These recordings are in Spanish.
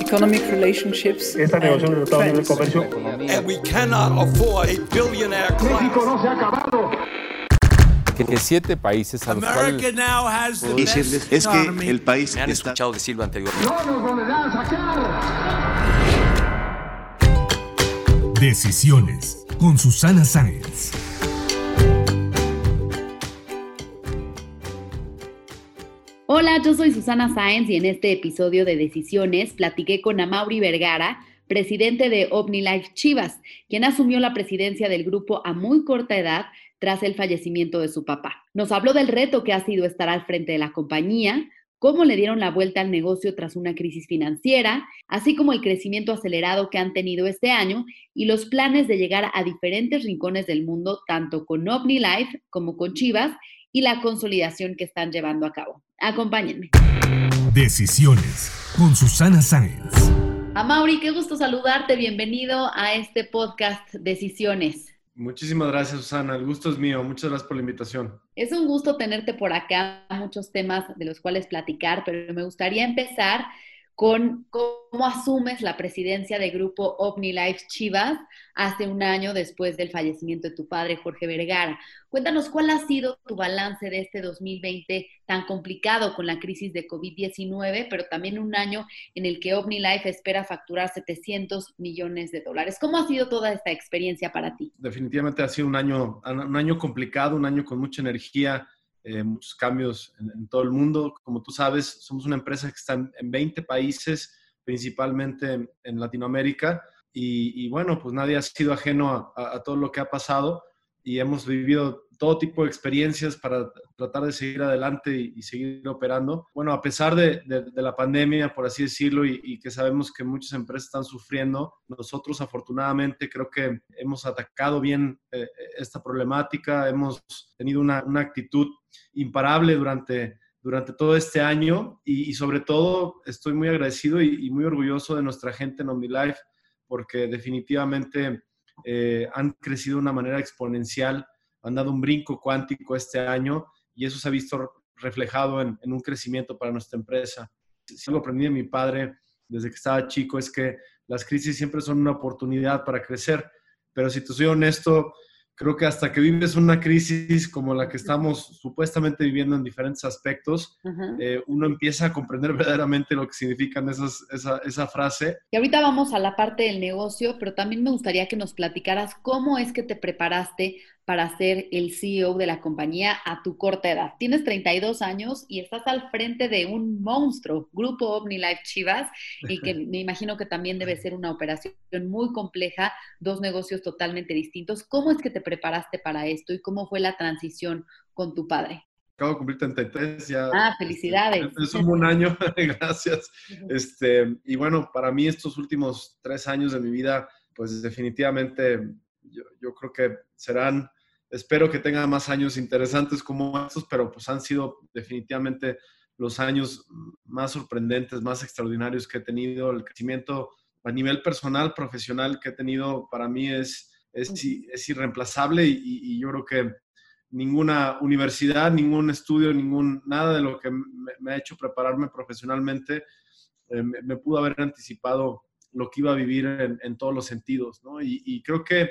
economic relationships. Esta negociación Tratado de Libre Comercio. And we cannot afford a billionaire class. no se ha acabado. que siete países a los America cuales now has the decirles best es que el país Me han está escuchado decirlo anteriormente. No nos volverán a sacar. Decisiones con Susana Sáenz. Hola, yo soy Susana Sáenz y en este episodio de Decisiones platiqué con Amaury Vergara, presidente de OmniLife Chivas, quien asumió la presidencia del grupo a muy corta edad tras el fallecimiento de su papá. Nos habló del reto que ha sido estar al frente de la compañía, cómo le dieron la vuelta al negocio tras una crisis financiera, así como el crecimiento acelerado que han tenido este año y los planes de llegar a diferentes rincones del mundo, tanto con OmniLife como con Chivas, y la consolidación que están llevando a cabo. Acompáñenme. Decisiones con Susana Sáenz. Amaury, qué gusto saludarte. Bienvenido a este podcast Decisiones. Muchísimas gracias, Susana. El gusto es mío. Muchas gracias por la invitación. Es un gusto tenerte por acá, muchos temas de los cuales platicar, pero me gustaría empezar con cómo asumes la presidencia de grupo OmniLife Chivas hace un año después del fallecimiento de tu padre, Jorge Vergara. Cuéntanos cuál ha sido tu balance de este 2020 tan complicado con la crisis de COVID-19, pero también un año en el que OmniLife espera facturar 700 millones de dólares. ¿Cómo ha sido toda esta experiencia para ti? Definitivamente ha sido un año, un año complicado, un año con mucha energía, eh, muchos cambios en, todo el mundo. Como tú sabes, somos una empresa que está en, en 20 países, principalmente en, Latinoamérica. Y, bueno, pues nadie ha sido ajeno a, todo lo que ha pasado y hemos vivido todo tipo de experiencias para tratar de seguir adelante y, y seguir operando. Bueno, a pesar de, de, de la pandemia, por así decirlo, y, y, que sabemos que muchas empresas están sufriendo, nosotros afortunadamente creo que hemos atacado bien eh, esta problemática, hemos tenido una, una actitud imparable durante, durante todo este año y, y, sobre todo estoy muy agradecido y, y, muy orgulloso de nuestra gente en OmniLife porque definitivamente eh, han crecido de una manera exponencial, han dado un brinco cuántico este año y eso se ha visto reflejado en, en un crecimiento para nuestra empresa. Si algo aprendí de mi padre desde que estaba chico es que las crisis siempre son una oportunidad para crecer, pero si te soy honesto, creo que hasta que vives una crisis como la que estamos supuestamente viviendo en diferentes aspectos, uh -huh. eh, uno empieza a comprender verdaderamente lo que significan esas, esa, esa, frase. Y ahorita vamos a la parte del negocio, pero también me gustaría que nos platicaras cómo es que te preparaste para ser el CEO de la compañía a tu corta edad. Tienes 32 años y estás al frente de un monstruo, Grupo OmniLife Chivas, y que me imagino que también debe ser una operación muy compleja, dos negocios totalmente distintos. ¿Cómo es que te preparaste para esto y cómo fue la transición con tu padre? Acabo de cumplir 33 ya. Ah, felicidades. Es un año, gracias. Este, y bueno, para mí estos últimos tres años de mi vida, pues definitivamente yo, yo creo que serán espero que tenga más años interesantes como estos, pero pues han sido definitivamente los años más sorprendentes, más extraordinarios que he tenido. El crecimiento a nivel personal, profesional que he tenido para mí es, es, es irreemplazable y, y, yo creo que ninguna universidad, ningún estudio, ningún, nada de lo que me, me ha hecho prepararme profesionalmente eh, me, me, pudo haber anticipado lo que iba a vivir en, en todos los sentidos, ¿no? Y, y creo que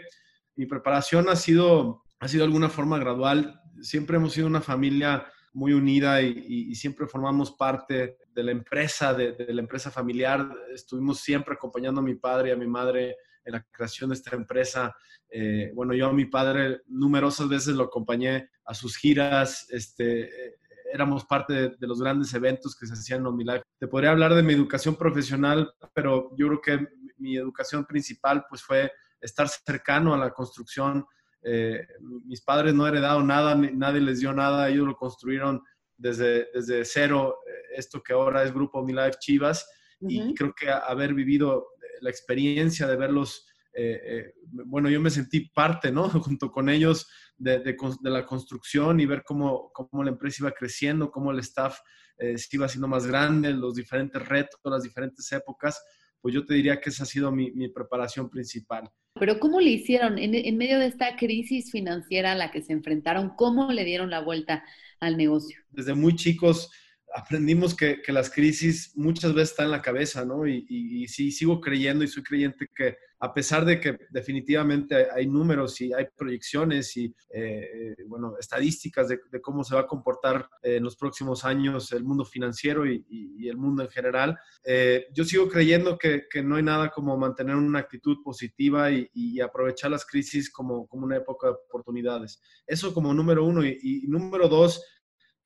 mi preparación ha sido ha sido de alguna forma gradual. Siempre hemos sido una familia muy unida y, y, y siempre formamos parte de la empresa, de, de, la empresa familiar. Estuvimos siempre acompañando a mi padre y a mi madre en la creación de esta empresa. Eh, bueno, yo a mi padre numerosas veces lo acompañé a sus giras, este, éramos parte de, de, los grandes eventos que se hacían en OmniLife. Te podría hablar de mi educación profesional, pero yo creo que mi educación principal pues fue estar cercano a la construcción eh, mis padres no heredaron nada, nadie les dio nada, ellos lo construyeron desde, desde cero, eh, esto que ahora es Grupo OmniLife Chivas, uh -huh. y creo que haber vivido la experiencia de verlos, eh, eh, bueno, yo me sentí parte, ¿no? Junto con ellos de, de, de, la construcción y ver cómo, cómo la empresa iba creciendo, cómo el staff eh, se iba haciendo más grande, los diferentes retos, las diferentes épocas, pues yo te diría que esa ha sido mi, mi preparación principal. Pero ¿cómo le hicieron en, en, medio de esta crisis financiera a la que se enfrentaron? ¿Cómo le dieron la vuelta al negocio? Desde muy chicos aprendimos que, que, las crisis muchas veces están en la cabeza, ¿no? Y, y, sí, sigo creyendo y soy creyente que a pesar de que definitivamente hay, números y hay proyecciones y, eh, bueno, estadísticas de, de, cómo se va a comportar en los próximos años el mundo financiero y, y el mundo en general, eh, yo sigo creyendo que, que, no hay nada como mantener una actitud positiva y, aprovechar las crisis como, como una época de oportunidades. Eso como número uno. y número dos,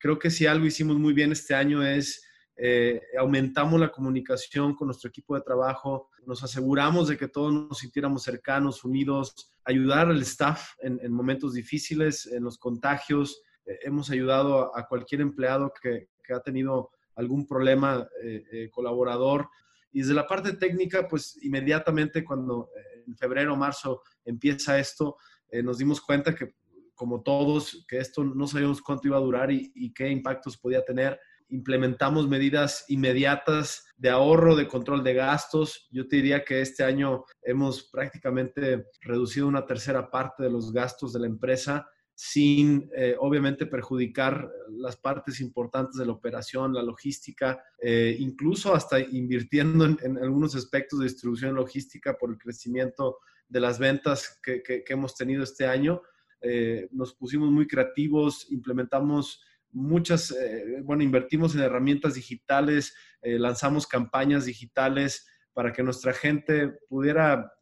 creo que si algo hicimos muy bien este año es eh, aumentamos la comunicación con nuestro equipo de trabajo, nos aseguramos de que todos nos sintiéramos cercanos, unidos, ayudar al staff en, momentos difíciles, en los contagios. Eh, hemos ayudado a, cualquier empleado que, que, ha tenido algún problema eh, colaborador. Y desde la parte técnica, pues inmediatamente cuando en febrero o marzo empieza esto, nos dimos cuenta que como todos, que esto no sabíamos cuánto iba a durar y, qué impactos podía tener. Implementamos medidas inmediatas de ahorro, de control de gastos. Yo te diría que este año hemos prácticamente reducido una tercera parte de los gastos de la empresa sin eh, obviamente perjudicar las partes importantes de la operación, la logística, eh, incluso hasta invirtiendo en, algunos aspectos de distribución logística por el crecimiento de las ventas que hemos tenido este año. Eh, nos pusimos muy creativos, implementamos muchas, eh, bueno, invertimos en herramientas digitales, eh, lanzamos campañas digitales para que nuestra gente pudiera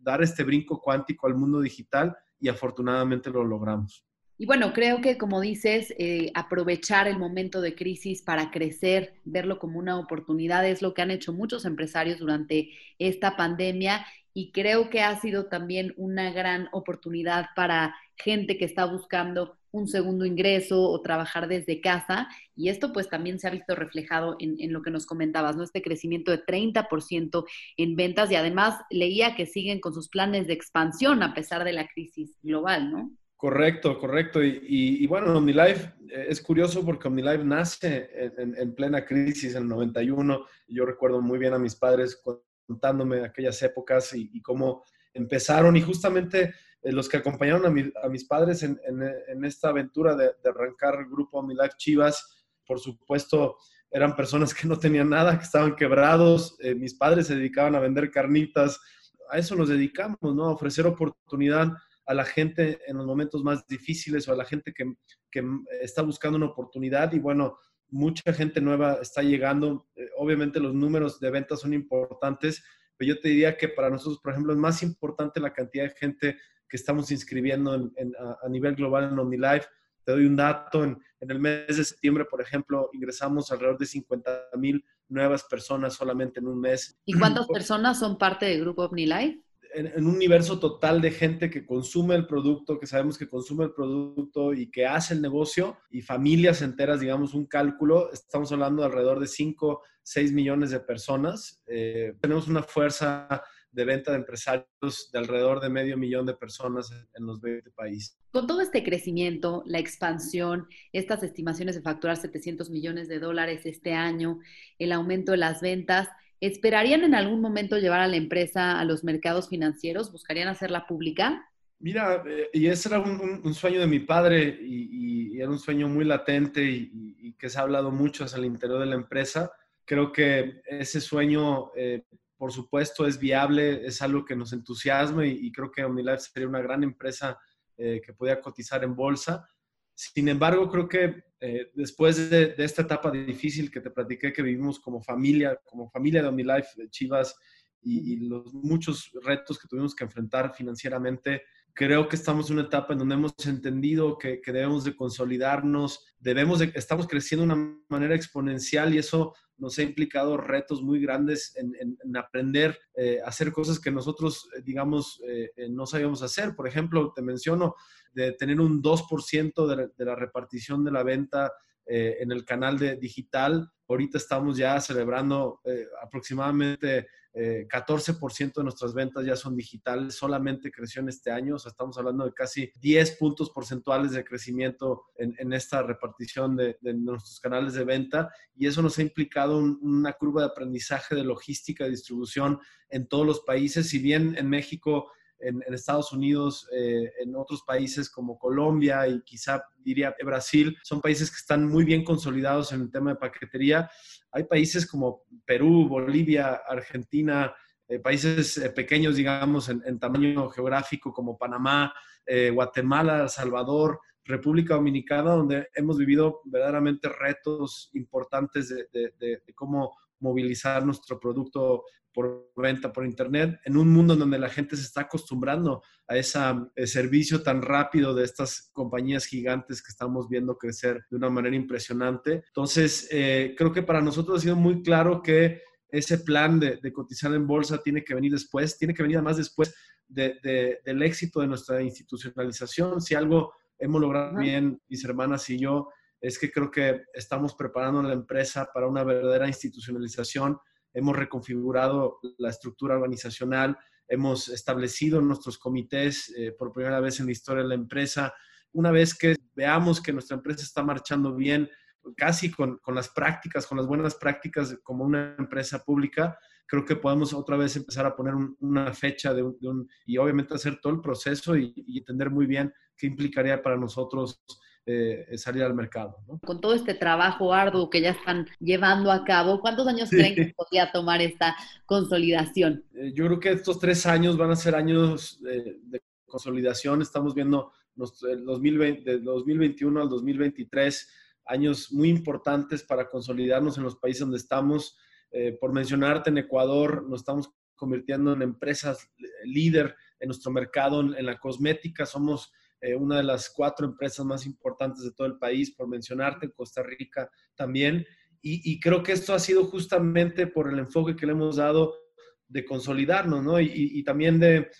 dar este brinco cuántico al mundo digital y afortunadamente lo logramos. Y bueno, creo que como dices, aprovechar el momento de crisis para crecer, verlo como una oportunidad es lo que han hecho muchos empresarios durante esta pandemia y creo que ha sido también una gran oportunidad para gente que está buscando un segundo ingreso o trabajar desde casa. Y esto pues también se ha visto reflejado en, lo que nos comentabas, ¿no? Este crecimiento de 30% en ventas y además leía que siguen con sus planes de expansión a pesar de la crisis global, ¿no? Correcto, correcto. Y, y, bueno, OmniLife eh, es curioso porque OmniLife nace en, plena crisis en el 91. Yo recuerdo muy bien a mis padres contándome aquellas épocas y, cómo empezaron y justamente eh, los que acompañaron a, mis padres en, esta aventura de, arrancar el grupo Mi Life Chivas, por supuesto, eran personas que no tenían nada, que estaban quebrados, eh, mis padres se dedicaban a vender carnitas, a eso nos dedicamos, ¿no? A ofrecer oportunidad a la gente en los momentos más difíciles o a la gente que, que está buscando una oportunidad y bueno, mucha gente nueva está llegando. Eh, obviamente los números de ventas son importantes, pero yo te diría que para nosotros, por ejemplo, es más importante la cantidad de gente que estamos inscribiendo a, nivel global en OmniLife. Te doy un dato, en, en, el mes de septiembre, por ejemplo, ingresamos alrededor de 50 mil nuevas personas solamente en un mes. ¿Y cuántas personas son parte del grupo OmniLife? En, un universo total de gente que consume el producto, que sabemos que consume el producto y que hace el negocio y familias enteras, digamos, un cálculo, estamos hablando de alrededor de 5, 6 millones de personas. Eh, tenemos una fuerza de venta de empresarios de alrededor de medio millón de personas en los 20 países. Con todo este crecimiento, la expansión, estas estimaciones de facturar 700 millones de dólares este año, el aumento de las ventas, ¿Esperarían en algún momento llevar a la empresa a los mercados financieros? ¿Buscarían hacerla pública? Mira, eh, y ese era un, sueño de mi padre y, era un sueño muy latente y, que se ha hablado mucho hacia el interior de la empresa. Creo que ese sueño, eh, por supuesto, es viable, es algo que nos entusiasma y, creo que OmniLife sería una gran empresa eh, que podía cotizar en bolsa. Sin embargo, creo que eh, después de, esta etapa difícil que te platiqué que vivimos como familia, como familia de OmniLife, Chivas, y, los muchos retos que tuvimos que enfrentar financieramente, creo que estamos en una etapa en donde hemos entendido que, debemos de consolidarnos, debemos de, estamos creciendo de una manera exponencial y eso nos ha implicado retos muy grandes en, aprender eh, a hacer cosas que nosotros, eh, digamos, eh, no sabíamos hacer. Por ejemplo, te menciono de tener un 2% de, de, la repartición de la venta en el canal de digital. Ahorita estamos ya celebrando aproximadamente 14% de nuestras ventas ya son digitales, solamente creció en este año, o sea, estamos hablando de casi 10 puntos porcentuales de crecimiento en, esta repartición de, nuestros canales de venta y eso nos ha implicado una curva de aprendizaje de logística, de distribución en todos los países, si bien en México en, Estados Unidos, eh, en otros países como Colombia y quizá diría Brasil, son países que están muy bien consolidados en el tema de paquetería. Hay países como Perú, Bolivia, Argentina, eh, países eh, pequeños, digamos, en, tamaño geográfico como Panamá, Guatemala, El Salvador, República Dominicana, donde hemos vivido verdaderamente retos importantes de cómo movilizar nuestro producto por venta por internet en un mundo donde la gente se está acostumbrando a ese servicio tan rápido de estas compañías gigantes que estamos viendo crecer de una manera impresionante. Entonces, eh, creo que para nosotros ha sido muy claro que ese plan de, cotizar en bolsa tiene que venir después, tiene que venir además después del éxito de nuestra institucionalización. Si algo hemos logrado bien, mis hermanas y yo, es que creo que estamos preparando la empresa para una verdadera institucionalización. Hemos reconfigurado la estructura organizacional, hemos establecido nuestros comités eh, por primera vez en la historia de la empresa. Una vez que veamos que nuestra empresa está marchando bien, casi con, las prácticas, con las buenas prácticas como una empresa pública, creo que podemos otra vez empezar a poner una fecha de un, y obviamente hacer todo el proceso y, y entender muy bien qué implicaría para nosotros eh, salir al mercado. Con todo este trabajo arduo que ya están llevando a cabo, ¿cuántos años creen que podría tomar esta consolidación? Eh, yo creo que estos tres años van a ser años de, consolidación. Estamos viendo el 2020, del 2021 al 2023 años muy importantes para consolidarnos en los países donde estamos. Eh, por mencionarte, en Ecuador nos estamos convirtiendo en empresas líder en nuestro mercado en la cosmética. Somos eh, una de las cuatro empresas más importantes de todo el país, por mencionarte, en Costa Rica también. Y, creo que esto ha sido justamente por el enfoque que le hemos dado de consolidarnos, ¿no? Y, también de,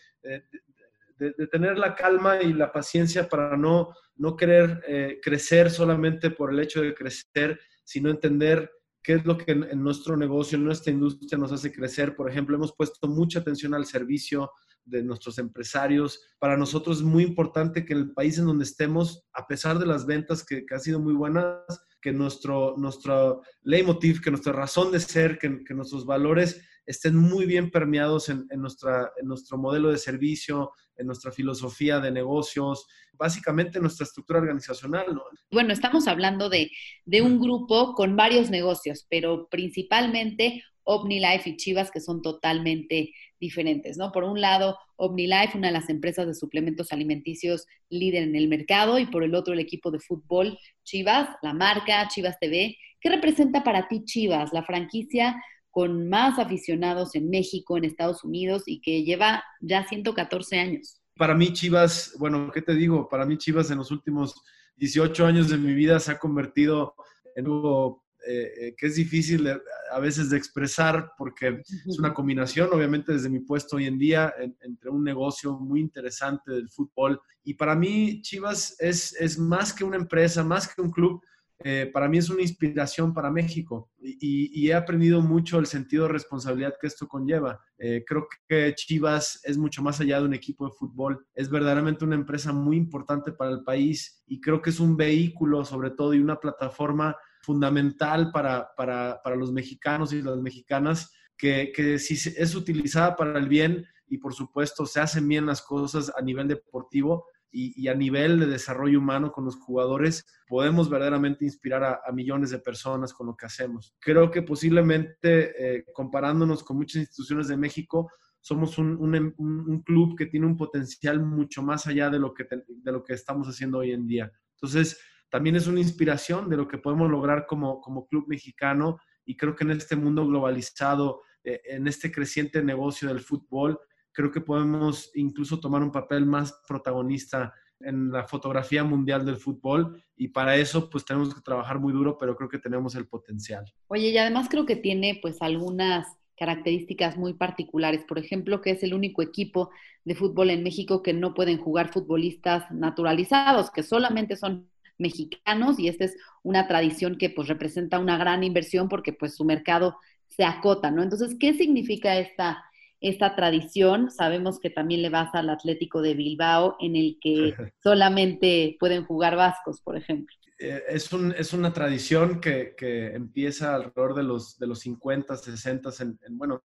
de, tener la calma y la paciencia para no, no querer eh, crecer solamente por el hecho de crecer, sino entender qué es lo que en, nuestro negocio, en nuestra industria nos hace crecer. Por ejemplo, hemos puesto mucha atención al servicio, de nuestros empresarios. Para nosotros es muy importante que el país en donde estemos, a pesar de las ventas que, que han sido muy buenas, que nuestro, nuestro leitmotiv, que nuestra razón de ser, que, nuestros valores estén muy bien permeados en, en, nuestra, en nuestro modelo de servicio, en nuestra filosofía de negocios, básicamente en nuestra estructura organizacional. ¿no? Bueno, estamos hablando de, de un grupo con varios negocios, pero principalmente OmniLife y Chivas, que son totalmente diferentes, ¿no? Por un lado, OmniLife, una de las empresas de suplementos alimenticios líder en el mercado, y por el otro, el equipo de fútbol Chivas, la marca Chivas TV. ¿Qué representa para ti Chivas, la franquicia con más aficionados en México, en Estados Unidos y que lleva ya 114 años? Para mí Chivas, bueno, ¿qué te digo? Para mí Chivas en los últimos 18 años de mi vida se ha convertido en algo eh, eh, que es difícil a veces de expresar porque es una combinación, obviamente desde mi puesto hoy en día, entre un negocio muy interesante del fútbol. Y para mí Chivas es, es más que una empresa, más que un club. Eh, para mí es una inspiración para México y, he aprendido mucho el sentido de responsabilidad que esto conlleva. creo que Chivas es mucho más allá de un equipo de fútbol, es verdaderamente una empresa muy importante para el país y creo que es un vehículo sobre todo y una plataforma fundamental para, para, para los mexicanos y las mexicanas, que, que, si es utilizada para el bien y por supuesto se hacen bien las cosas a nivel deportivo y, a nivel de desarrollo humano con los jugadores, podemos verdaderamente inspirar a, millones de personas con lo que hacemos. Creo que posiblemente eh, comparándonos con muchas instituciones de México, somos un, un, un, club que tiene un potencial mucho más allá de lo que, de lo que estamos haciendo hoy en día. Entonces, también es una inspiración de lo que podemos lograr como, como club mexicano y creo que en este mundo globalizado, eh, en este creciente negocio del fútbol, creo que podemos incluso tomar un papel más protagonista en la fotografía mundial del fútbol y para eso pues tenemos que trabajar muy duro, pero creo que tenemos el potencial. Oye, y además creo que tiene pues algunas características muy particulares, por ejemplo, que es el único equipo de fútbol en México que no pueden jugar futbolistas naturalizados, que solamente son mexicanos y esta es una tradición que pues representa una gran inversión porque pues su mercado se acota, ¿no? Entonces, ¿qué significa esta, esta tradición? Sabemos que también le vas al Atlético de Bilbao en el que solamente pueden jugar vascos, por ejemplo. Eh, es, un, es una tradición que, que, empieza alrededor de los, de los 50, 60, en, bueno,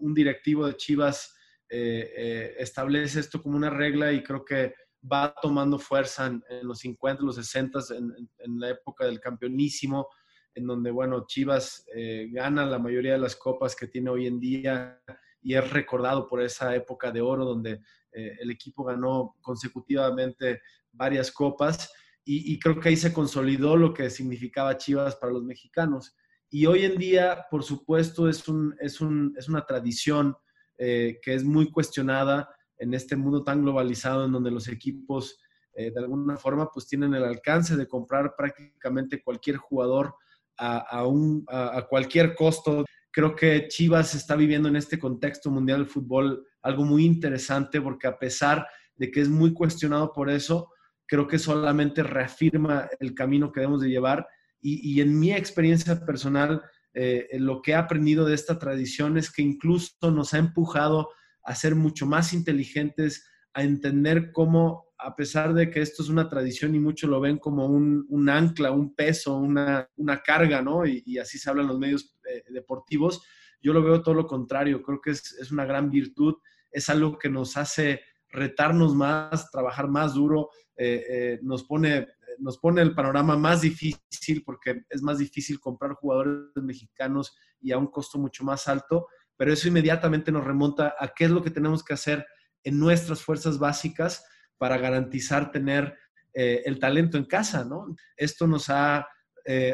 un directivo de Chivas eh, eh, establece esto como una regla y creo que va tomando fuerza en, los 50, los 60, en, en, la época del campeonísimo, en donde, bueno, Chivas eh, gana la mayoría de las copas que tiene hoy en día y es recordado por esa época de oro donde el equipo ganó consecutivamente varias copas y, creo que ahí se consolidó lo que significaba Chivas para los mexicanos. Y hoy en día, por supuesto, es, un, es, un, es una tradición eh, que es muy cuestionada en este mundo tan globalizado en donde los equipos eh, de alguna forma pues tienen el alcance de comprar prácticamente cualquier jugador a, un, a, cualquier costo. Creo que Chivas está viviendo en este contexto mundial del fútbol algo muy interesante porque a pesar de que es muy cuestionado por eso, creo que solamente reafirma el camino que debemos de llevar. Y, en mi experiencia personal, eh, lo que he aprendido de esta tradición es que incluso nos ha empujado a ser mucho más inteligentes, a entender cómo, a pesar de que esto es una tradición y muchos lo ven como un, ancla, un peso, una, carga, ¿no? Y, así se habla en los medios eh, deportivos, yo lo veo todo lo contrario, creo que es, es una gran virtud, es algo que nos hace retarnos más, trabajar más duro, eh, eh, nos, pone, nos pone el panorama más difícil porque es más difícil comprar jugadores mexicanos y a un costo mucho más alto, pero eso inmediatamente nos remonta a qué es lo que tenemos que hacer en nuestras fuerzas básicas para garantizar tener eh, el talento en casa, ¿no? Esto nos ha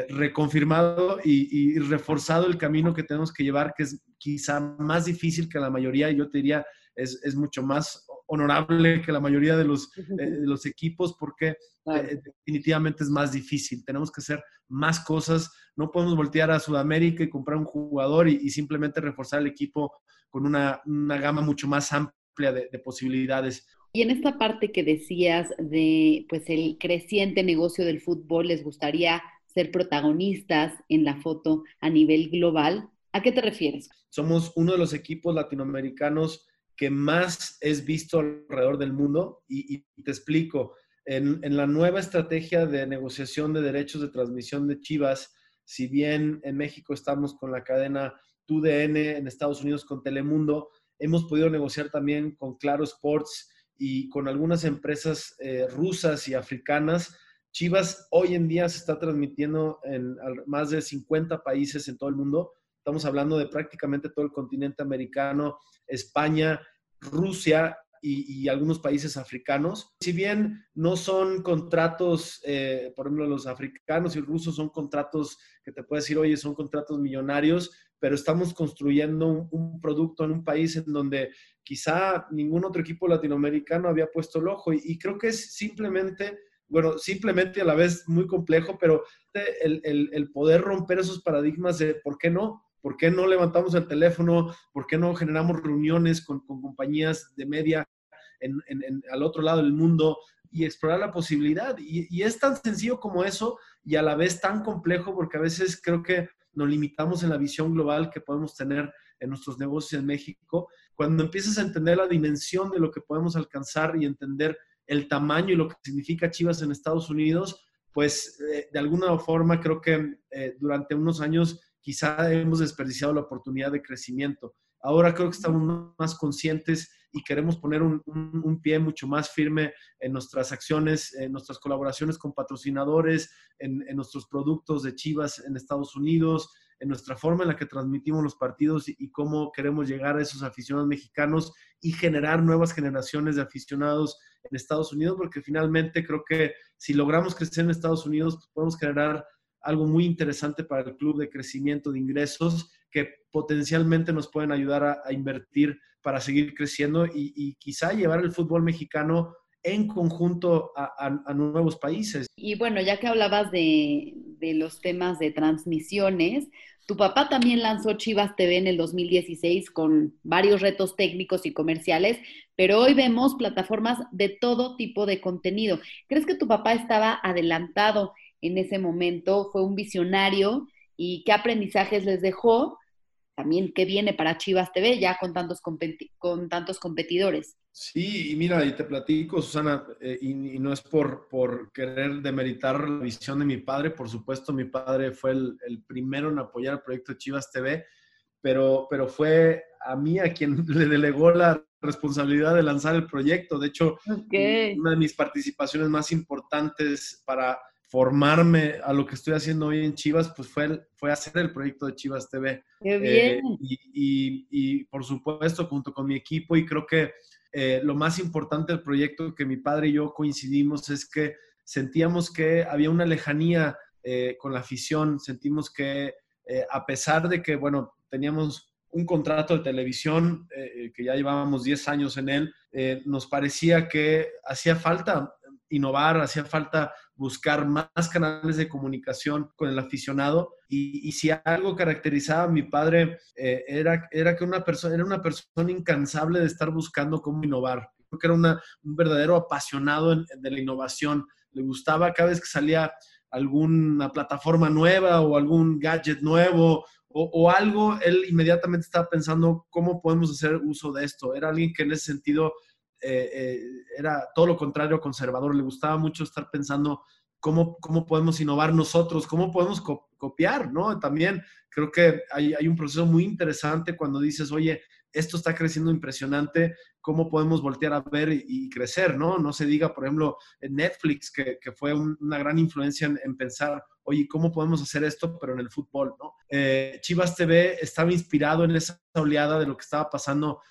reconfirmado y, reforzado el camino que tenemos que llevar, que es quizá más difícil que la mayoría, yo te diría, es mucho más honorable que la mayoría de los, eh, los equipos porque eh, definitivamente es más difícil. Tenemos que hacer más cosas. No podemos voltear a Sudamérica y comprar un jugador y, simplemente reforzar el equipo con una, una gama mucho más amplia de, de, posibilidades. Y en esta parte que decías de pues el creciente negocio del fútbol, les gustaría ser protagonistas en la foto a nivel global. ¿A qué te refieres? Somos uno de los equipos latinoamericanos que más es visto alrededor del mundo. Y, te explico, en, la nueva estrategia de negociación de derechos de transmisión de Chivas, si bien en México estamos con la cadena TUDN, en Estados Unidos con Telemundo, hemos podido negociar también con Claro Sports y con algunas empresas eh, rusas y africanas. Chivas hoy en día se está transmitiendo en más de 50 países en todo el mundo Estamos hablando de prácticamente todo el continente americano, España, Rusia y, algunos países africanos. Si bien no son contratos, eh, por ejemplo, los africanos y rusos son contratos que te puedes decir, oye, son contratos millonarios, pero estamos construyendo un, producto en un país en donde quizá ningún otro equipo latinoamericano había puesto el ojo. Y, creo que es simplemente, bueno, simplemente a la vez muy complejo, pero el, el poder romper esos paradigmas de por qué no, ¿Por qué no levantamos el teléfono? ¿Por qué no generamos reuniones con, compañías de media en, al otro lado del mundo y explorar la posibilidad? Y, es tan sencillo como eso y a la vez tan complejo porque a veces creo que nos limitamos en la visión global que podemos tener en nuestros negocios en México. Cuando empiezas a entender la dimensión de lo que podemos alcanzar y entender el tamaño y lo que significa Chivas en Estados Unidos, pues eh, de alguna forma creo que eh, durante unos años quizá hemos desperdiciado la oportunidad de crecimiento. Ahora creo que estamos más conscientes y queremos poner un, pie mucho más firme en nuestras acciones, en nuestras colaboraciones con patrocinadores, en, nuestros productos de Chivas en Estados Unidos, en nuestra forma en la que transmitimos los partidos y, cómo queremos llegar a esos aficionados mexicanos y generar nuevas generaciones de aficionados en Estados Unidos, porque finalmente creo que si logramos crecer en Estados Unidos, pues podemos generar algo muy interesante para el club de crecimiento de ingresos que potencialmente nos pueden ayudar a, invertir para seguir creciendo y, quizá llevar el fútbol mexicano en conjunto a, nuevos países. Y bueno, ya que hablabas de, de, los temas de transmisiones, tu papá también lanzó Chivas TV en el 2016 con varios retos técnicos y comerciales, pero hoy vemos plataformas de todo tipo de contenido. ¿Crees que tu papá estaba adelantado en ese momento, fue un visionario y qué aprendizajes les dejó, también qué viene para Chivas TV ya con tantos, con tantos competidores. Sí, y mira, y te platico, Susana, eh, y, no es por, por querer demeritar la visión de mi padre, por supuesto, mi padre fue el, el primero en apoyar el proyecto Chivas TV, pero, pero fue a, mí, a quien le delegó la responsabilidad de lanzar el proyecto. De hecho, una de mis participaciones más importantes para formarme a lo que estoy haciendo hoy en Chivas, pues fue, fue hacer el proyecto de Chivas TV. ¡Qué bien! y, y, por supuesto, junto con mi equipo, y creo que eh, lo más importante del proyecto que mi padre y yo coincidimos es que sentíamos que había una lejanía eh, con la afición, sentimos que eh, a pesar de que, bueno, teníamos un contrato de televisión, que ya llevábamos 10 años en él, nos parecía que hacía falta innovar, hacía falta buscar más canales de comunicación con el aficionado. Y, si algo caracterizaba a mi padre eh, era, era que una persona, era una persona incansable de estar buscando cómo innovar. Creo que era un verdadero apasionado de la innovación. Le gustaba cada vez que salía alguna plataforma nueva o algún gadget nuevo o, o, algo, él inmediatamente estaba pensando cómo podemos hacer uso de esto. Era alguien que en ese sentido eh, eh, era todo lo contrario conservador, le gustaba mucho estar pensando cómo, cómo podemos innovar nosotros, cómo podemos copiar, ¿no? También creo que hay, hay, un proceso muy interesante cuando dices, oye, esto está creciendo impresionante, ¿cómo podemos voltear a ver y, crecer, ¿no? No se diga, por ejemplo, en Netflix, que, que fue una gran influencia en, en, pensar, oye, ¿cómo podemos hacer esto, pero en el fútbol, ¿no? Eh, Chivas TV estaba inspirado en esa oleada de lo que estaba pasando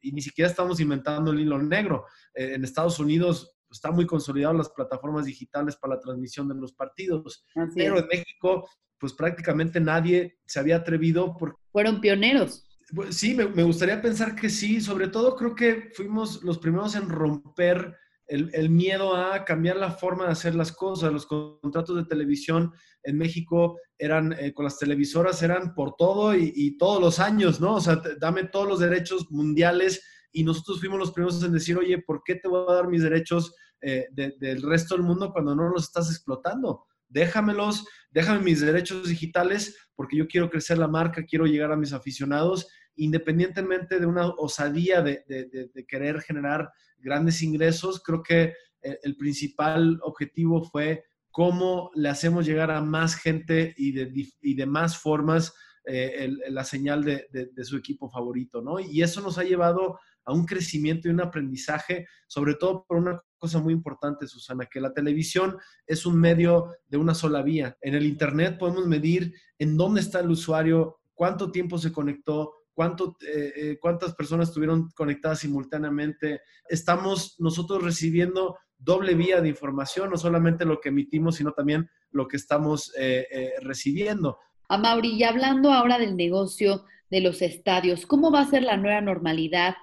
y ni siquiera estamos inventando el hilo negro. Eh, en Estados Unidos está muy consolidado las plataformas digitales para la transmisión de los partidos, pero en México, pues prácticamente nadie se había atrevido. Porque, Fueron pioneros. Pues, sí, me, gustaría pensar que sí. Sobre todo creo que fuimos los primeros en romper el, miedo a cambiar la forma de hacer las cosas. Los contratos de televisión en México eran, eh, con las televisoras eran por todo y, todos los años, ¿no? O sea, dame todos los derechos mundiales y nosotros fuimos los primeros en decir, oye, ¿por qué te voy a dar mis derechos eh, del resto del mundo cuando no los estás explotando? Déjamelos, déjame mis derechos digitales porque yo quiero crecer la marca, quiero llegar a mis aficionados, independientemente de una osadía de, de querer generar grandes ingresos, creo que eh, el principal objetivo fue cómo le hacemos llegar a más gente y de, y de más formas eh, la señal de, su equipo favorito, ¿no? Y eso nos ha llevado a un crecimiento y un aprendizaje, sobre todo por una cosa muy importante, Susana, que la televisión es un medio de una sola vía. En el Internet podemos medir en dónde está el usuario, cuánto tiempo se conectó, cuánto, eh, eh, cuántas personas estuvieron conectadas simultáneamente. Estamos nosotros recibiendo doble vía de información, no solamente lo que emitimos, sino también lo que estamos eh, recibiendo. A Mauri, y hablando ahora del negocio de los estadios, ¿cómo va a ser la nueva normalidad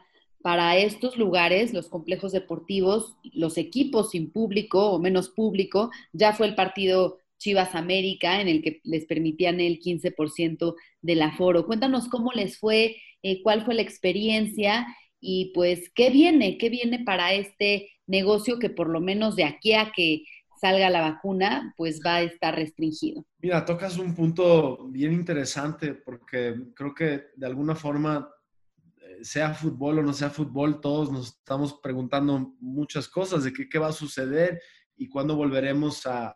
para estos lugares, los complejos deportivos, los equipos sin público o menos público? Ya fue el partido Chivas América, en el que les permitían el 15% del aforo. Cuéntanos cómo les fue, eh, cuál fue la experiencia y pues qué viene, qué viene para este negocio que por lo menos de aquí a que salga la vacuna, pues va a estar restringido. Mira, tocas un punto bien interesante porque creo que de alguna forma, sea fútbol o no sea fútbol, todos nos estamos preguntando muchas cosas de qué, qué va a suceder y cuándo volveremos a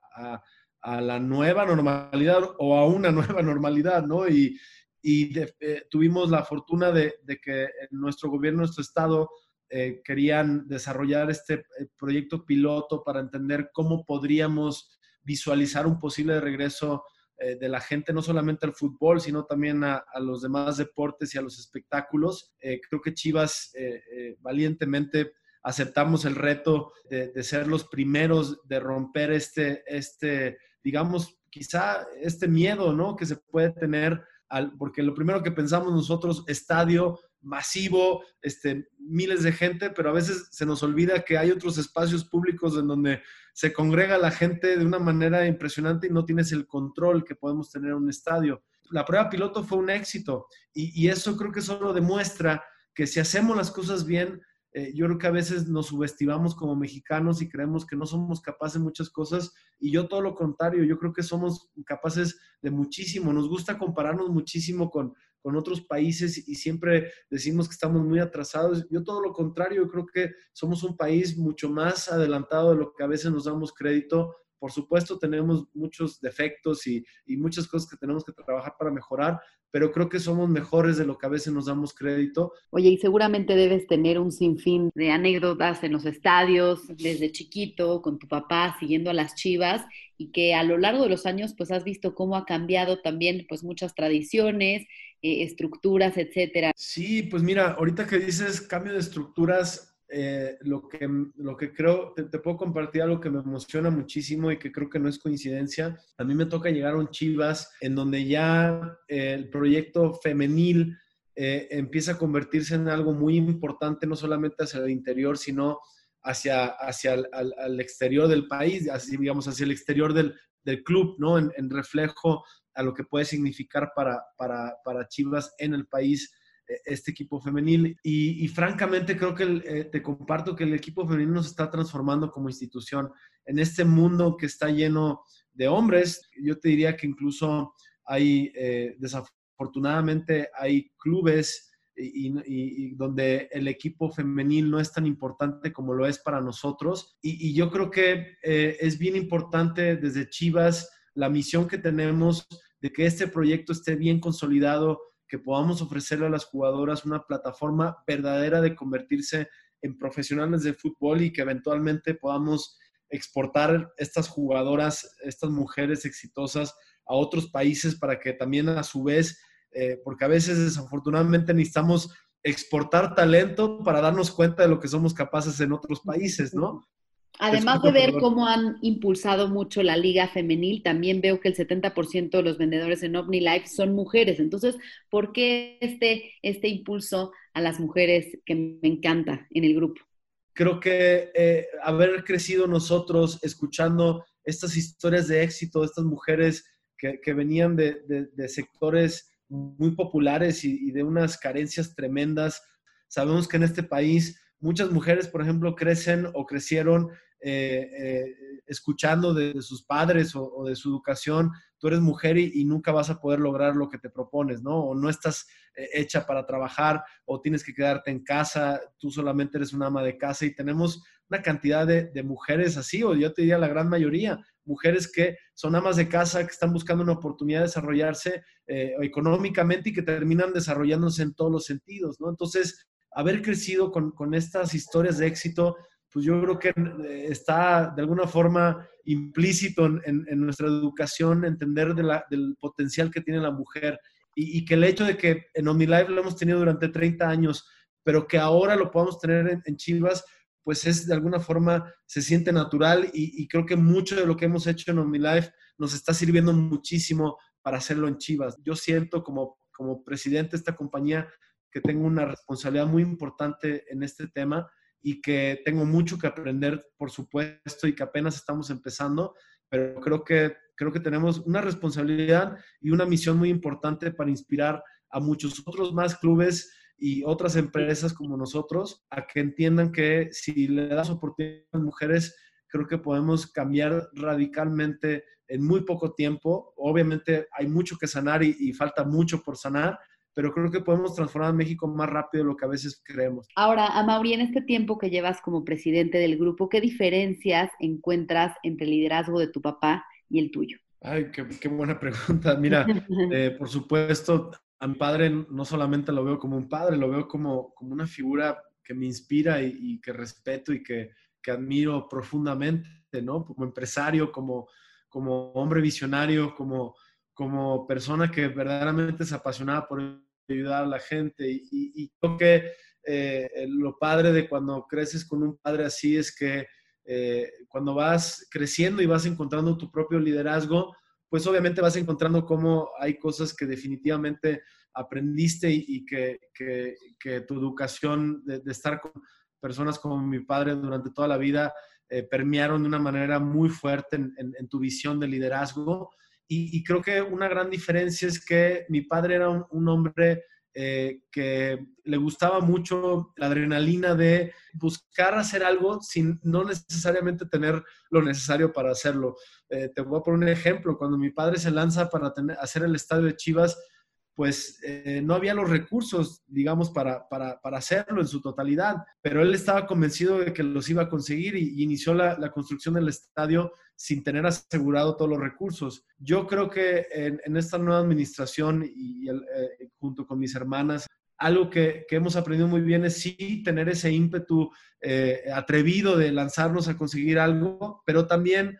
a la nueva normalidad o a una nueva normalidad, ¿no? Y, y eh, tuvimos la fortuna de, que nuestro gobierno, nuestro estado, eh, querían desarrollar este eh, proyecto piloto para entender cómo podríamos visualizar un posible regreso de la gente, no solamente al fútbol, sino también a, los demás deportes y a los espectáculos. creo que Chivas valientemente aceptamos el reto de, de, ser los primeros de romper este, este digamos, quizá este miedo, ¿no? Que se puede tener, porque lo primero que pensamos nosotros, estadio masivo, este, miles de gente, pero a veces se nos olvida que hay otros espacios públicos en donde se congrega la gente de una manera impresionante y no tienes el control que podemos tener en un estadio. La prueba piloto fue un éxito y eso creo que solo demuestra que si hacemos las cosas bien, eh, yo creo que a veces nos subestimamos como mexicanos y creemos que no somos capaces de muchas cosas y yo todo lo contrario, yo creo que somos capaces de muchísimo, nos gusta compararnos muchísimo con, con otros países y siempre decimos que estamos muy atrasados. Yo todo lo contrario, yo creo que somos un país mucho más adelantado de lo que a veces nos damos crédito por supuesto tenemos muchos defectos y, y, muchas cosas que tenemos que trabajar para mejorar, pero creo que somos mejores de lo que a veces nos damos crédito. Oye, y seguramente debes tener un sinfín de anécdotas en los estadios, desde chiquito, con tu papá, siguiendo a las chivas, y que a lo largo de los años, pues has visto cómo ha cambiado también, pues muchas tradiciones, eh, estructuras, etcétera. Sí, pues mira, ahorita que dices cambio de estructuras, eh, lo, que, lo que creo, te, puedo compartir algo que me emociona muchísimo y que creo que no es coincidencia. A mí me toca llegar a un Chivas en donde ya eh, el proyecto femenil eh, empieza a convertirse en algo muy importante, no solamente hacia el interior, sino hacia, hacia el exterior del país, así, digamos, hacia el exterior del, del club, ¿no? En, en, reflejo a lo que puede significar para, para, para Chivas en el país este equipo femenil. Y, francamente creo que eh, te comparto que el equipo femenil nos está transformando como institución en este mundo que está lleno de hombres. Yo te diría que incluso hay, eh, desafortunadamente, hay clubes y, donde el equipo femenil no es tan importante como lo es para nosotros. Y, yo creo que eh, es bien importante desde Chivas la misión que tenemos de que este proyecto esté bien consolidado que podamos ofrecerle a las jugadoras una plataforma verdadera de convertirse en profesionales de fútbol y que eventualmente podamos exportar estas jugadoras, estas mujeres exitosas a otros países para que también a su vez, eh, porque a veces desafortunadamente necesitamos exportar talento para darnos cuenta de lo que somos capaces en otros países, ¿no? Además de ver cómo han impulsado mucho la liga femenil, también veo que el 70% de los vendedores en OmniLife son mujeres. Entonces, ¿por qué este, este impulso a las mujeres que me encanta en el grupo? Creo que eh, haber crecido nosotros escuchando estas historias de éxito de estas mujeres que, venían de, sectores muy populares y de unas carencias tremendas. Sabemos que en este país muchas mujeres, por ejemplo, crecen o crecieron eh, eh, escuchando de, sus padres o, de su educación, tú eres mujer y, nunca vas a poder lograr lo que te propones, ¿no? O no estás eh, hecha para trabajar o tienes que quedarte en casa, tú solamente eres una ama de casa y tenemos una cantidad de, mujeres así, o yo te diría la gran mayoría, mujeres que son amas de casa, que están buscando una oportunidad de desarrollarse económicamente y que terminan desarrollándose en todos los sentidos, ¿no? Entonces, haber crecido con, con estas historias de éxito pues yo creo que eh, está de alguna forma implícito en, nuestra educación entender del potencial que tiene la mujer y, que el hecho de que en OmniLife lo hemos tenido durante 30 años, pero que ahora lo podamos tener en, Chivas, pues es de alguna forma, se siente natural y, creo que mucho de lo que hemos hecho en OmniLife nos está sirviendo muchísimo para hacerlo en Chivas. Yo siento como, como presidente de esta compañía que tengo una responsabilidad muy importante en este tema y que tengo mucho que aprender, por supuesto, y que apenas estamos empezando, pero creo que, creo que tenemos una responsabilidad y una misión muy importante para inspirar a muchos otros más clubes y otras empresas como nosotros a que entiendan que si le das oportunidad a las mujeres, creo que podemos cambiar radicalmente en muy poco tiempo. Obviamente hay mucho que sanar y, y falta mucho por sanar, pero creo que podemos transformar a México más rápido de lo que a veces creemos. Ahora, Amaury, en este tiempo que llevas como presidente del grupo, ¿qué diferencias encuentras entre el liderazgo de tu papá y el tuyo? Ay, qué, buena pregunta. Mira, eh, por supuesto, a mi padre no solamente lo veo como un padre, lo veo como, como una figura que me inspira y, que respeto y que, que, admiro profundamente, ¿no? Como empresario, como, como hombre visionario, como como persona que verdaderamente es apasionada por ayudar a la gente. Y, creo que eh, lo padre de cuando creces con un padre así es que eh, cuando vas creciendo y vas encontrando tu propio liderazgo, pues obviamente vas encontrando cómo hay cosas que definitivamente aprendiste y, que, tu educación de, estar con personas como mi padre durante toda la vida eh, permearon de una manera muy fuerte en tu visión de liderazgo. Y, creo que una gran diferencia es que mi padre era un, hombre eh, que le gustaba mucho la adrenalina de buscar hacer algo sin no necesariamente tener lo necesario para hacerlo. Eh, te voy a poner un ejemplo. Cuando mi padre se lanza para hacer el estadio de Chivas, pues eh, no había los recursos, digamos, para, para, para, hacerlo en su totalidad, pero él estaba convencido de que los iba a conseguir y, inició la, construcción del estadio sin tener asegurado todos los recursos. Yo creo que en, esta nueva administración y eh, junto con mis hermanas, algo que, hemos aprendido muy bien es sí tener ese ímpetu eh, atrevido de lanzarnos a conseguir algo, pero también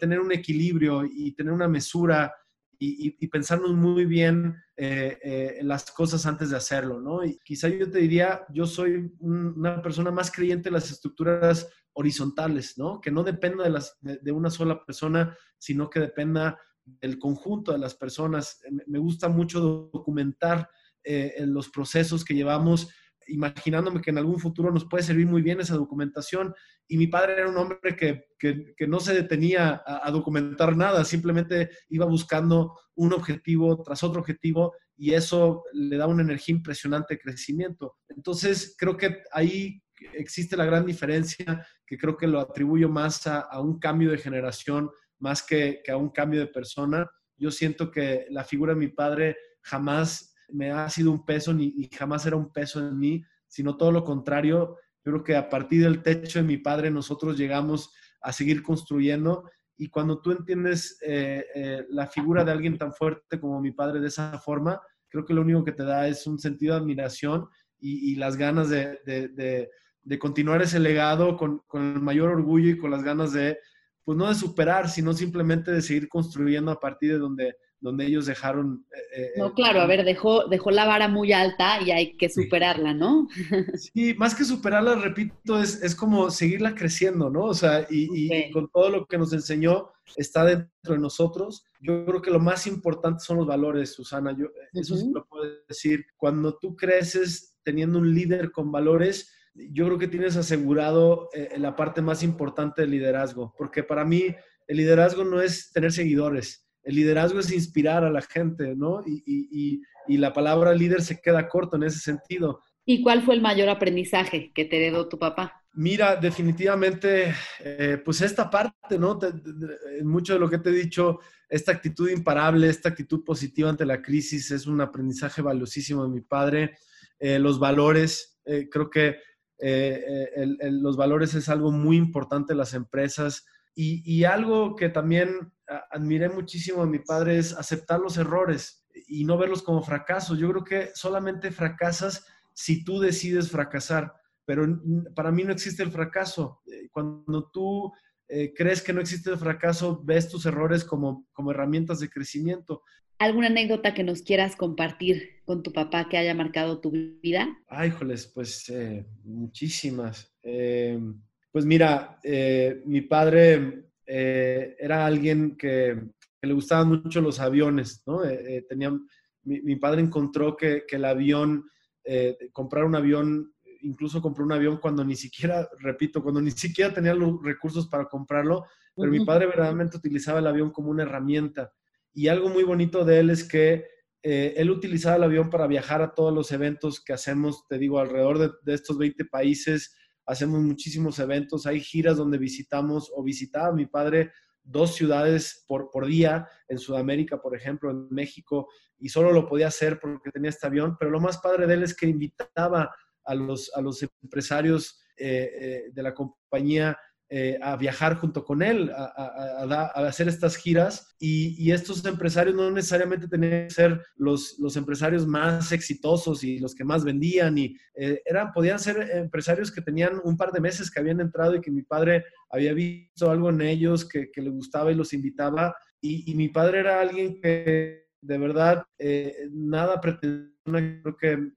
tener un equilibrio y tener una mesura y, y, pensarnos muy bien eh, eh, las cosas antes de hacerlo, ¿no? Y quizá yo te diría, yo soy un, una persona más creyente en las estructuras horizontales, ¿no? Que no dependa de, las, de, una sola persona, sino que dependa del conjunto de las personas. Me gusta mucho documentar eh, los procesos que llevamos, imaginándome que en algún futuro nos puede servir muy bien esa documentación. Y mi padre era un hombre que, que, no se detenía a, a, documentar nada, simplemente iba buscando un objetivo tras otro objetivo y eso le da una energía impresionante de crecimiento. Entonces, creo que ahí existe la gran diferencia, que creo que lo atribuyo más a, a un cambio de generación, más que, que a un cambio de persona. Yo siento que la figura de mi padre jamás me ha sido un peso ni, y jamás era un peso en mí, sino todo lo contrario. Yo creo que a partir del techo de mi padre nosotros llegamos a seguir construyendo y cuando tú entiendes eh, eh, la figura de alguien tan fuerte como mi padre de esa forma, creo que lo único que te da es un sentido de admiración y, y las ganas de, de, de, de, continuar ese legado con, con el mayor orgullo y con las ganas de, pues no de superar, sino simplemente de seguir construyendo a partir de donde, donde ellos dejaron... Eh, no, claro, a ver, dejó, dejó la vara muy alta y hay que superarla, ¿no? Sí, más que superarla, repito, es, es como seguirla creciendo, ¿no? O sea, y, okay. y, con todo lo que nos enseñó está dentro de nosotros. Yo creo que lo más importante son los valores, Susana. Yo, eso uh -huh. sí lo puedo decir. Cuando tú creces teniendo un líder con valores, yo creo que tienes asegurado eh, la parte más importante del liderazgo, porque para mí el liderazgo no es tener seguidores, el liderazgo es inspirar a la gente, ¿no? Y, y, y, la palabra líder se queda corto en ese sentido. ¿Y cuál fue el mayor aprendizaje que te heredó tu papá? Mira, definitivamente, eh, pues esta parte, ¿no? Te, de, mucho de lo que te he dicho, esta actitud imparable, esta actitud positiva ante la crisis es un aprendizaje valiosísimo de mi padre. Eh, los valores, eh, creo que el, el, los valores es algo muy importante en las empresas. Y, y, algo que también admiré muchísimo de mi padre es aceptar los errores y no verlos como fracasos. Yo creo que solamente fracasas si tú decides fracasar, pero para mí no existe el fracaso. Eh, cuando tú eh, crees que no existe el fracaso, ves tus errores como, como herramientas de crecimiento. ¿Alguna anécdota que nos quieras compartir con tu papá que haya marcado tu vida? Ay, joles, pues eh, muchísimas. Eh, pues mira, mi padre eh, era alguien que, que, le gustaban mucho los aviones, ¿no? Eh, tenía, mi, mi, padre encontró que, que el avión, comprar un avión, incluso compró un avión cuando ni siquiera, repito, cuando ni siquiera tenía los recursos para comprarlo, pero uh -huh. mi padre verdaderamente utilizaba el avión como una herramienta. Y algo muy bonito de él es que eh, él utilizaba el avión para viajar a todos los eventos que hacemos, te digo, alrededor de, de estos 20 países hacemos muchísimos eventos, hay giras donde visitamos o visitaba mi padre dos ciudades por, por día, en Sudamérica, por ejemplo, en México, y solo lo podía hacer porque tenía este avión, pero lo más padre de él es que invitaba a los, a los empresarios eh, eh, de la compañía eh, a viajar junto con él, a, hacer estas giras. Y, estos empresarios no necesariamente tenían que ser los, empresarios más exitosos y los que más vendían, y eh, eran, podían ser empresarios que tenían un par de meses que habían entrado y que mi padre había visto algo en ellos que, le gustaba y los invitaba. Y, mi padre era alguien que de verdad eh, nada pretendía, creo que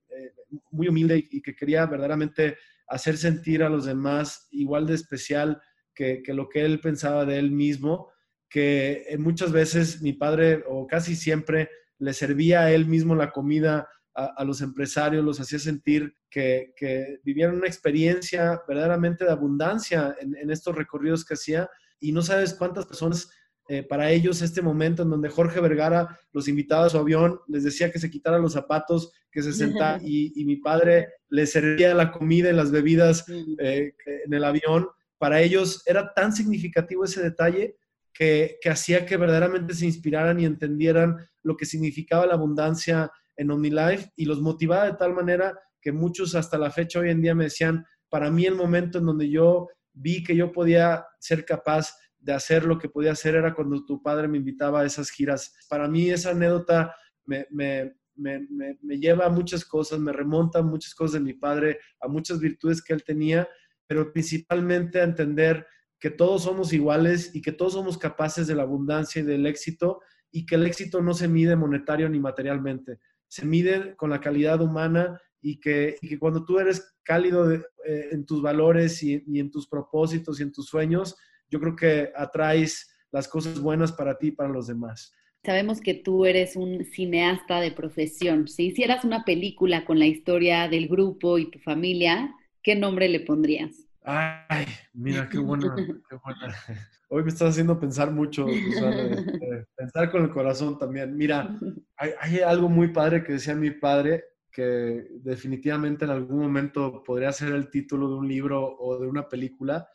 muy humilde y que quería verdaderamente hacer sentir a los demás igual de especial que, que, lo que él pensaba de él mismo, que eh, muchas veces mi padre, o casi siempre, le servía a él mismo la comida a, los empresarios, los hacía sentir que, que, vivieran una experiencia verdaderamente de abundancia en estos recorridos que hacía. Y no sabes cuántas personas eh, para ellos este momento en donde Jorge Vergara los invitaba a su avión, les decía que se quitaran los zapatos, que se sentara y, y, mi padre les servía la comida y las bebidas eh, en el avión. Para ellos era tan significativo ese detalle que, que, hacía que verdaderamente se inspiraran y entendieran lo que significaba la abundancia en OmniLife y los motivaba de tal manera que muchos hasta la fecha hoy en día me decían, para mí el momento en donde yo vi que yo podía ser capaz de hacer lo que podía hacer era cuando tu padre me invitaba a esas giras. Para mí esa anécdota me, me, me, me, lleva a muchas cosas, me remonta a muchas cosas de mi padre, a muchas virtudes que él tenía, pero principalmente a entender que todos somos iguales y que todos somos capaces de la abundancia y del éxito y que el éxito no se mide monetario ni materialmente, se mide con la calidad humana y que, cuando tú eres cálido eh, en tus valores y, en tus propósitos y en tus sueños, yo creo que atraes las cosas buenas para ti y para los demás. Sabemos que tú eres un cineasta de profesión. Si hicieras una película con la historia del grupo y tu familia, ¿qué nombre le pondrías? Ay, mira, qué buena, qué buena. Hoy me estás haciendo pensar mucho, este, pensar con el corazón también. Mira, hay, hay, algo muy padre que decía mi padre, que definitivamente en algún momento podría ser el título de un libro o de una película.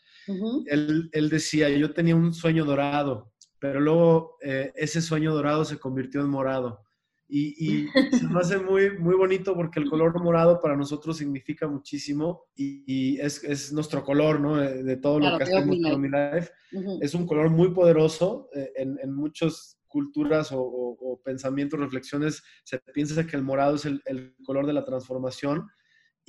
Él, él decía, yo tenía un sueño dorado pero luego eh, ese sueño dorado se convirtió en morado. Y, se me hace muy, muy bonito porque el color morado para nosotros significa muchísimo y, es, nuestro color, ¿no? De, todo lo que hacemos en Mi Life. Es un color muy poderoso. Eh, en, muchas culturas o, pensamientos, reflexiones, se piensa que el morado es el, color de la transformación.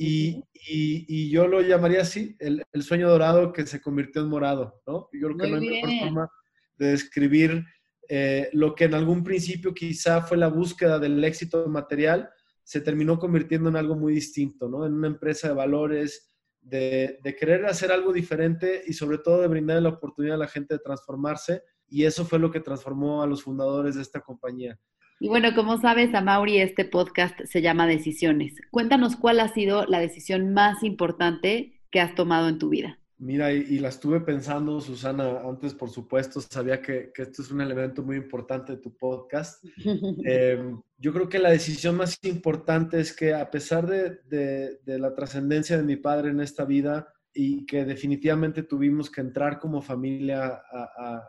Y, yo lo llamaría así, el, sueño dorado que se convirtió en morado, ¿no? Yo creo que no hay mejor forma de describir eh, lo que en algún principio quizá fue la búsqueda del éxito material, se terminó convirtiendo en algo muy distinto, ¿no? En una empresa de valores, de, de querer hacer algo diferente y sobre todo de brindar la oportunidad a la gente de transformarse. Y eso fue lo que transformó a los fundadores de esta compañía. Y bueno, como sabes, a Mauri este podcast se llama Decisiones. Cuéntanos cuál ha sido la decisión más importante que has tomado en tu vida. Mira, y, la estuve pensando, Susana, antes, por supuesto, sabía que, que esto es un elemento muy importante de tu podcast. Em, yo creo que la decisión más importante es que a pesar de, de, la trascendencia de mi padre en esta vida y que definitivamente tuvimos que entrar como familia a, a,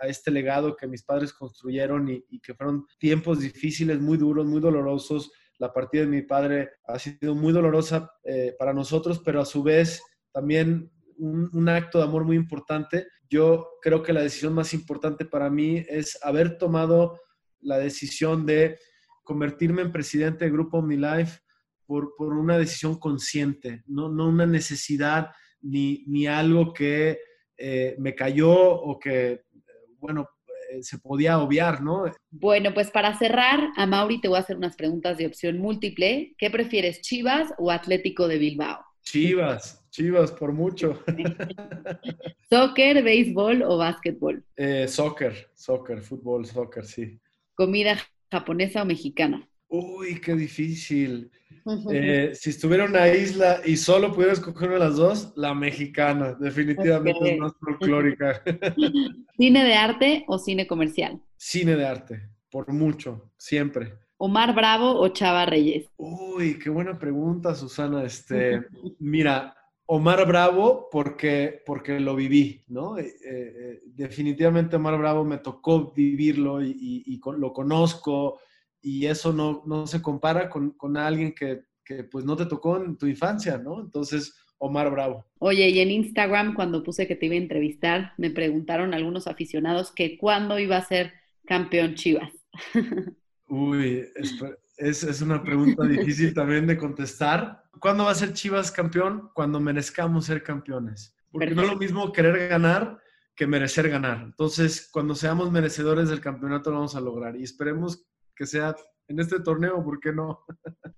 a este legado que mis padres construyeron y, y, que fueron tiempos difíciles, muy duros, muy dolorosos, la partida de mi padre ha sido muy dolorosa eh, para nosotros, pero a su vez también un, acto de amor muy importante. Yo creo que la decisión más importante para mí es haber tomado la decisión de convertirme en presidente del grupo OmniLife por, por una decisión consciente, no, no una necesidad ni, ni algo que eh, me cayó o que, bueno, eh, se podía obviar, ¿no? Bueno, pues para cerrar, a Mauri te voy a hacer unas preguntas de opción múltiple. ¿Qué prefieres, Chivas o Atlético de Bilbao? Chivas, Chivas, por mucho. ¿Soccer, béisbol o básquetbol? Eh, soccer, soccer, fútbol, soccer, sí. ¿Comida japonesa o mexicana? Uy, qué difícil. Eh, si estuviera en una isla y solo pudiera escoger una de las dos, la mexicana, definitivamente es más folclórica. ¿Cine de arte o cine comercial? Cine de arte, por mucho, siempre. ¿Omar Bravo o Chava Reyes? Uy, qué buena pregunta, Susana. Este, mira, Omar Bravo porque, porque lo viví, ¿no? Eh, eh, definitivamente Omar Bravo me tocó vivirlo y, lo conozco y eso no, no se compara con, con alguien que, que, pues no te tocó en tu infancia, ¿no? Entonces, Omar Bravo. Oye, y en Instagram cuando puse que te iba a entrevistar, me preguntaron algunos aficionados que cuándo iba a ser campeón Chivas. Uy, es, es, una pregunta difícil también de contestar. ¿Cuándo va a ser Chivas campeón? Cuando merezcamos ser campeones. Porque no es lo mismo querer ganar que merecer ganar. Entonces, cuando seamos merecedores del campeonato lo vamos a lograr y esperemos que sea en este torneo, ¿por qué no?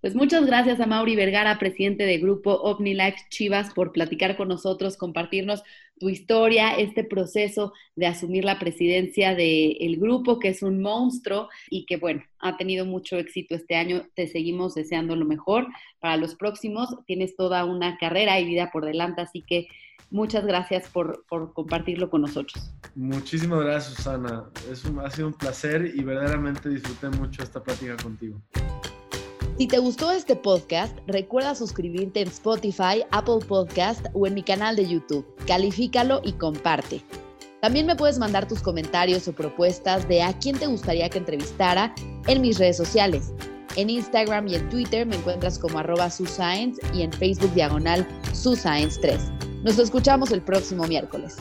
Pues muchas gracias a Mauri Vergara, presidente del grupo OmniLife Chivas, por platicar con nosotros, compartirnos tu historia, este proceso de asumir la presidencia del grupo, que es un monstruo y que, bueno, ha tenido mucho éxito este año. Te seguimos deseando lo mejor para los próximos. Tienes toda una carrera y vida por delante, así que Muchas gracias por, compartirlo con nosotros. Muchísimas gracias, Susana. Es ha sido un placer y verdaderamente disfruté mucho esta plática contigo. Si te gustó este podcast, recuerda suscribirte en Spotify, Apple Podcast o en mi canal de YouTube. Califícalo y comparte. También me puedes mandar tus comentarios o propuestas de a quién te gustaría que entrevistara en mis redes sociales. En Instagram y en Twitter me encuentras como arroba suscience y en Facebook diagonal suscience3. Nos escuchamos el próximo miércoles.